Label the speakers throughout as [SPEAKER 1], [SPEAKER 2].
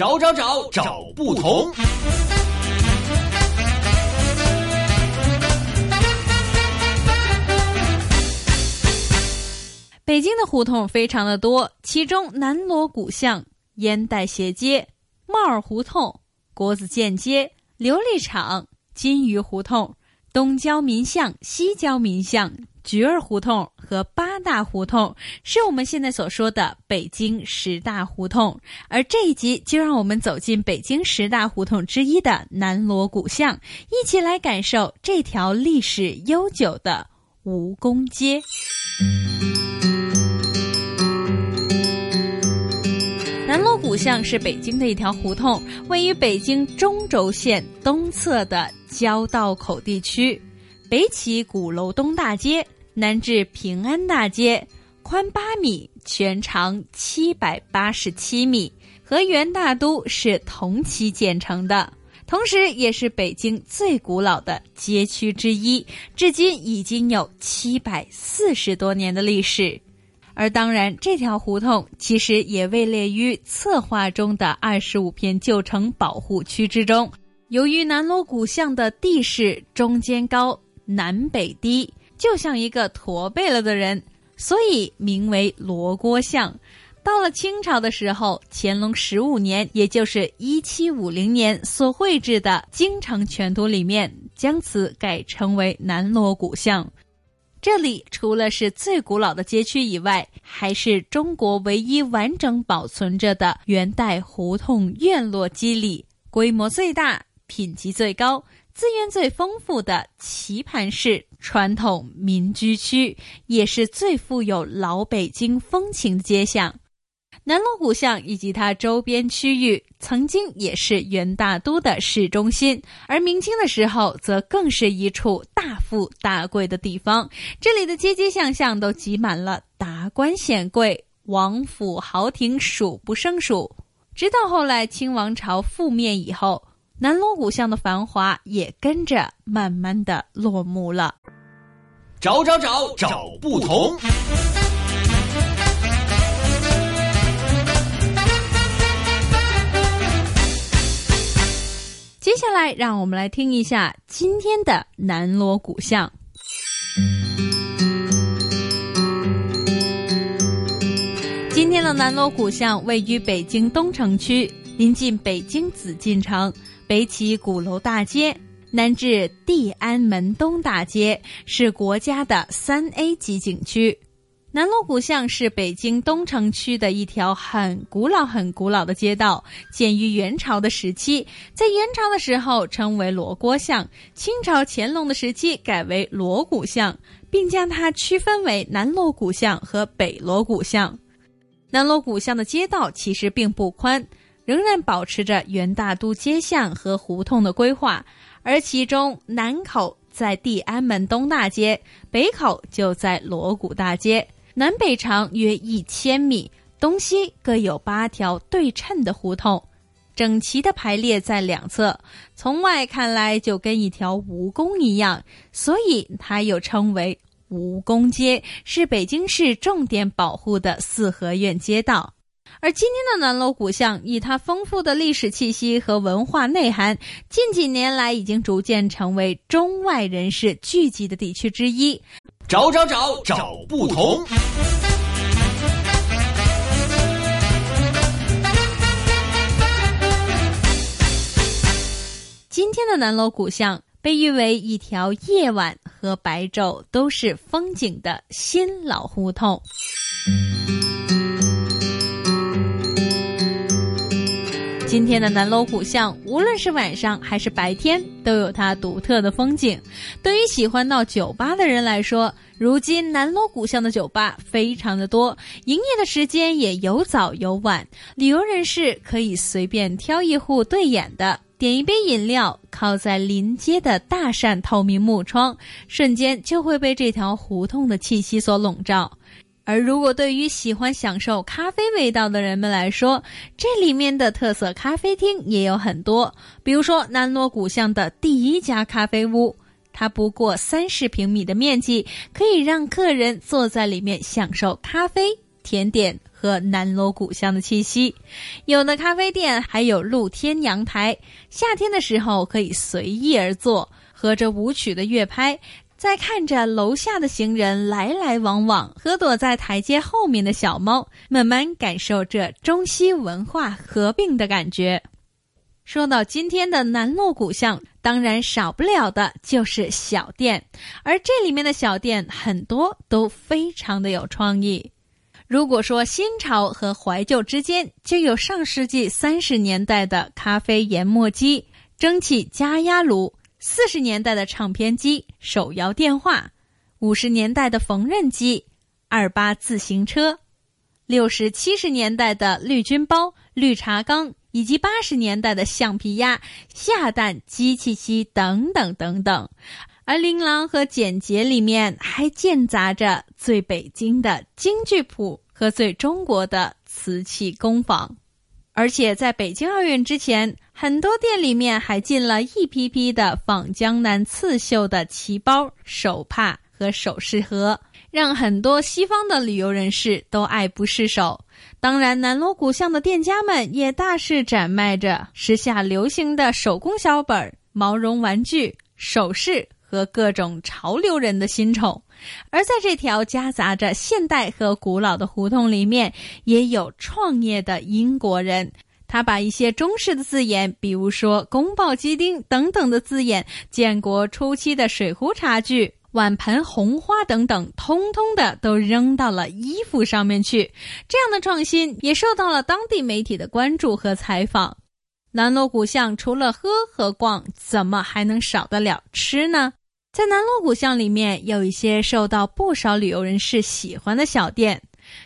[SPEAKER 1] 找找找找不同。
[SPEAKER 2] 北京的胡同非常的多，其中南锣鼓巷、烟袋斜街、帽儿胡同、国子监街、琉璃厂、金鱼胡同、东郊民巷、西郊民巷、菊儿胡同和八大胡同，是我们现在所说的北京十大胡同。而这一集就让我们走进北京十大胡同之一的南锣鼓巷，一起来感受这条历史悠久的蜈蚣街。南锣鼓巷是北京的一条胡同，位于北京中轴线东侧的交道口地区。北起鼓楼东大街，南至平安大街，宽八米，全长七百八十七米，和元大都是同期建成的，同时也是北京最古老的街区之一，至今已经有七百四十多年的历史。而当然，这条胡同其实也位列于策划中的二十五片旧城保护区之中。由于南锣鼓巷的地势中间高、南北低，就像一个驼背了的人，所以名为罗锅巷。到了清朝的时候，乾隆十五年，也就是一七五零年所绘制的《京城全图》里面，将此改称为南锣鼓巷。这里除了是最古老的街区以外，还是中国唯一完整保存着的元代胡同院落肌理、规模最大、品级最高、资源最丰富的棋盘式传统民居区，也是最富有老北京风情的街巷。南锣鼓巷以及它周边区域，曾经也是元大都的市中心，而明清的时候，则更是一处大富大贵的地方。这里的街街巷巷都挤满了达官显贵、王府豪庭，数不胜数。直到后来清王朝覆灭以后，南锣鼓巷的繁华也跟着慢慢的落幕了。
[SPEAKER 1] 找找找找不同。
[SPEAKER 2] 接下来，让我们来听一下今天的南锣鼓巷。今天的南锣鼓巷位于北京东城区，临近北京紫禁城，北起鼓楼大街，南至地安门东大街，是国家的三 A 级景区。南锣鼓巷是北京东城区的一条很古老、很古老的街道，建于元朝的时期，在元朝的时候称为锣锅巷，清朝乾隆的时期改为锣鼓巷，并将它区分为南锣鼓巷和北锣鼓巷。南锣鼓巷的街道其实并不宽，仍然保持着元大都街巷和胡同的规划，而其中南口在地安门东大街，北口就在锣鼓大街。南北长约一千米，东西各有八条对称的胡同，整齐的排列在两侧，从外看来就跟一条蜈蚣一样，所以它又称为蜈蚣街，是北京市重点保护的四合院街道。而今天的南锣鼓巷，以它丰富的历史气息和文化内涵，近几年来已经逐渐成为中外人士聚集的地区之一。
[SPEAKER 1] 找找找找不同。
[SPEAKER 2] 今天的南锣鼓巷被誉为一条夜晚和白昼都是风景的新老胡同。今天的南锣鼓巷，无论是晚上还是白天，都有它独特的风景。对于喜欢到酒吧的人来说，如今南锣鼓巷的酒吧非常的多，营业的时间也有早有晚。旅游人士可以随便挑一户对眼的，点一杯饮料，靠在临街的大扇透明木窗，瞬间就会被这条胡同的气息所笼罩。而如果对于喜欢享受咖啡味道的人们来说，这里面的特色咖啡厅也有很多。比如说南锣鼓巷的第一家咖啡屋，它不过三十平米的面积，可以让客人坐在里面享受咖啡、甜点和南锣鼓巷的气息。有的咖啡店还有露天阳台，夏天的时候可以随意而坐，和着舞曲的乐拍。在看着楼下的行人来来往往和躲在台阶后面的小猫，慢慢感受这中西文化合并的感觉。说到今天的南锣鼓巷，当然少不了的就是小店，而这里面的小店很多都非常的有创意。如果说新潮和怀旧之间，就有上世纪三十年代的咖啡研磨机、蒸汽加压炉。四十年代的唱片机、手摇电话，五十年代的缝纫机、二八自行车，六十七十年代的绿军包、绿茶缸，以及八十年代的橡皮鸭、下蛋机器机等等等等。而琳琅和简洁里面还间杂着最北京的京剧谱和最中国的瓷器工坊。而且在北京奥运之前，很多店里面还进了一批批的仿江南刺绣的旗包、手帕和首饰盒，让很多西方的旅游人士都爱不释手。当然，南锣鼓巷的店家们也大肆展卖着时下流行的手工小本、毛绒玩具、首饰。和各种潮流人的新宠，而在这条夹杂着现代和古老的胡同里面，也有创业的英国人。他把一些中式的字眼，比如说“宫爆鸡丁”等等的字眼，建国初期的水壶茶具、碗盆红花等等，通通的都扔到了衣服上面去。这样的创新也受到了当地媒体的关注和采访。南锣鼓巷除了喝和逛，怎么还能少得了吃呢？在南锣鼓巷里面，有一些受到不少旅游人士喜欢的小店，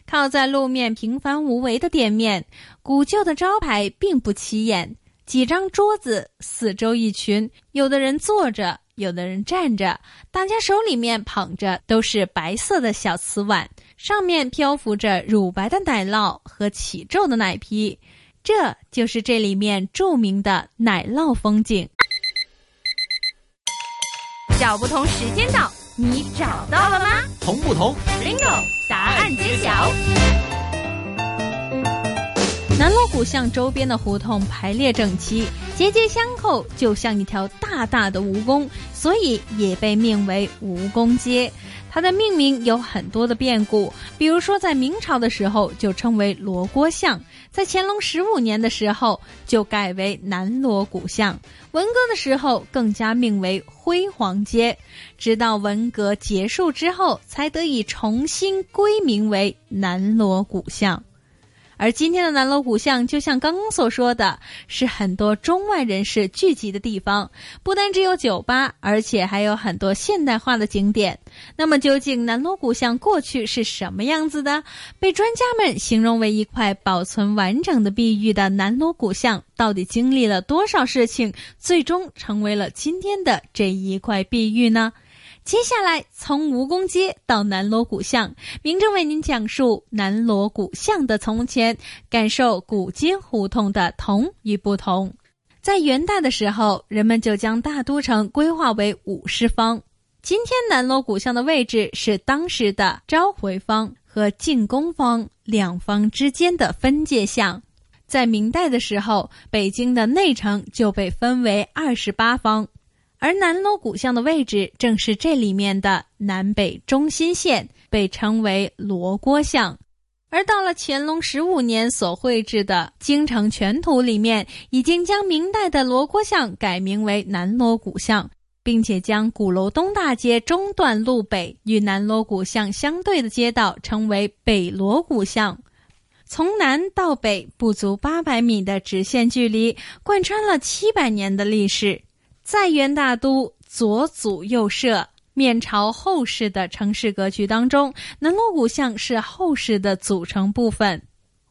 [SPEAKER 2] 靠在路面平凡无为的店面，古旧的招牌并不起眼，几张桌子，四周一群，有的人坐着，有的人站着，大家手里面捧着都是白色的小瓷碗，上面漂浮着乳白的奶酪和起皱的奶皮，这就是这里面著名的奶酪风景。
[SPEAKER 3] 脚不同时间到，你找到了吗？
[SPEAKER 1] 同不同
[SPEAKER 3] ？Bingo！答案揭晓。
[SPEAKER 2] 南锣鼓巷周边的胡同排列整齐，节节相扣，就像一条大大的蜈蚣，所以也被命为蜈蚣街。它的命名有很多的变故，比如说在明朝的时候就称为罗锅巷，在乾隆十五年的时候就改为南锣鼓巷，文革的时候更加命为辉煌街，直到文革结束之后才得以重新归名为南锣鼓巷。而今天的南锣鼓巷，就像刚刚所说的，是很多中外人士聚集的地方。不单只有酒吧，而且还有很多现代化的景点。那么，究竟南锣鼓巷过去是什么样子的？被专家们形容为一块保存完整的碧玉的南锣鼓巷，到底经历了多少事情，最终成为了今天的这一块碧玉呢？接下来，从蜈蚣街到南锣鼓巷，明正为您讲述南锣鼓巷的从前，感受古街胡同的同与不同。在元代的时候，人们就将大都城规划为五十方。今天南锣鼓巷的位置是当时的召回方和进攻方两方之间的分界项。在明代的时候，北京的内城就被分为二十八方。而南锣鼓巷的位置正是这里面的南北中心线，被称为罗锅巷。而到了乾隆十五年所绘制的《京城全图》里面，已经将明代的罗锅巷改名为南锣鼓巷，并且将鼓楼东大街中段路北与南锣鼓巷相对的街道称为北锣鼓巷。从南到北不足八百米的直线距离，贯穿了七百年的历史。在元大都左祖右社、面朝后市的城市格局当中，南锣鼓巷是后市的组成部分。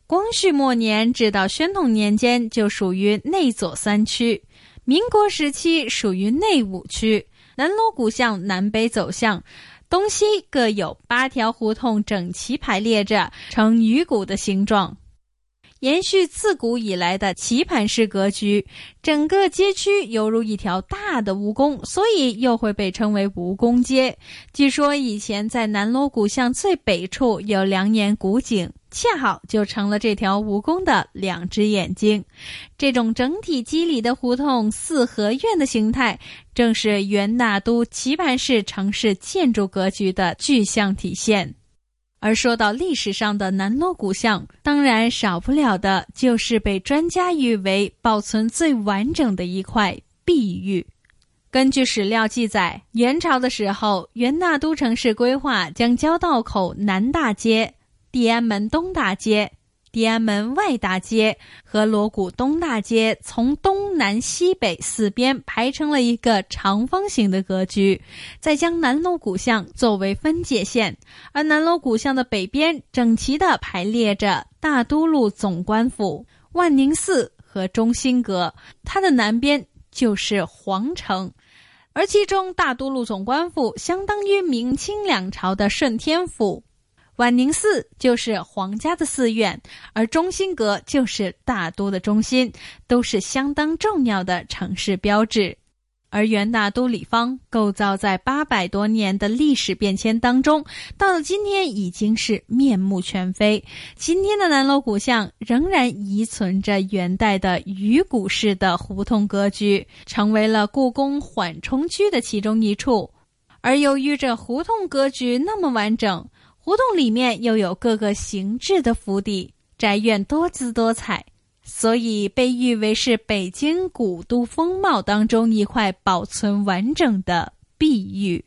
[SPEAKER 2] 光绪末年至到宣统年间就属于内左三区，民国时期属于内五区。南锣鼓巷南北走向，东西各有八条胡同整齐排列着，呈鱼骨的形状。延续自古以来的棋盘式格局，整个街区犹如一条大的蜈蚣，所以又会被称为蜈蚣街。据说以前在南锣鼓巷最北处有两眼古井，恰好就成了这条蜈蚣的两只眼睛。这种整体肌理的胡同四合院的形态，正是元大都棋盘式城市建筑格局的具象体现。而说到历史上的南锣鼓巷，当然少不了的就是被专家誉为保存最完整的一块碧玉。根据史料记载，元朝的时候，元大都城市规划将交道口南大街、地安门东大街。地安门外大街和锣鼓东大街从东南西北四边排成了一个长方形的格局，再将南锣鼓巷作为分界线，而南锣鼓巷的北边整齐地排列着大都路总管府、万宁寺和中心阁，它的南边就是皇城，而其中大都路总管府相当于明清两朝的顺天府。晚宁寺就是皇家的寺院，而中心阁就是大都的中心，都是相当重要的城市标志。而元大都里坊构造在八百多年的历史变迁当中，到了今天已经是面目全非。今天的南锣鼓巷仍然遗存着元代的鱼骨式的胡同格局，成为了故宫缓冲区的其中一处。而由于这胡同格局那么完整。胡同里面又有各个形制的府邸宅院，多姿多彩，所以被誉为是北京古都风貌当中一块保存完整的碧玉。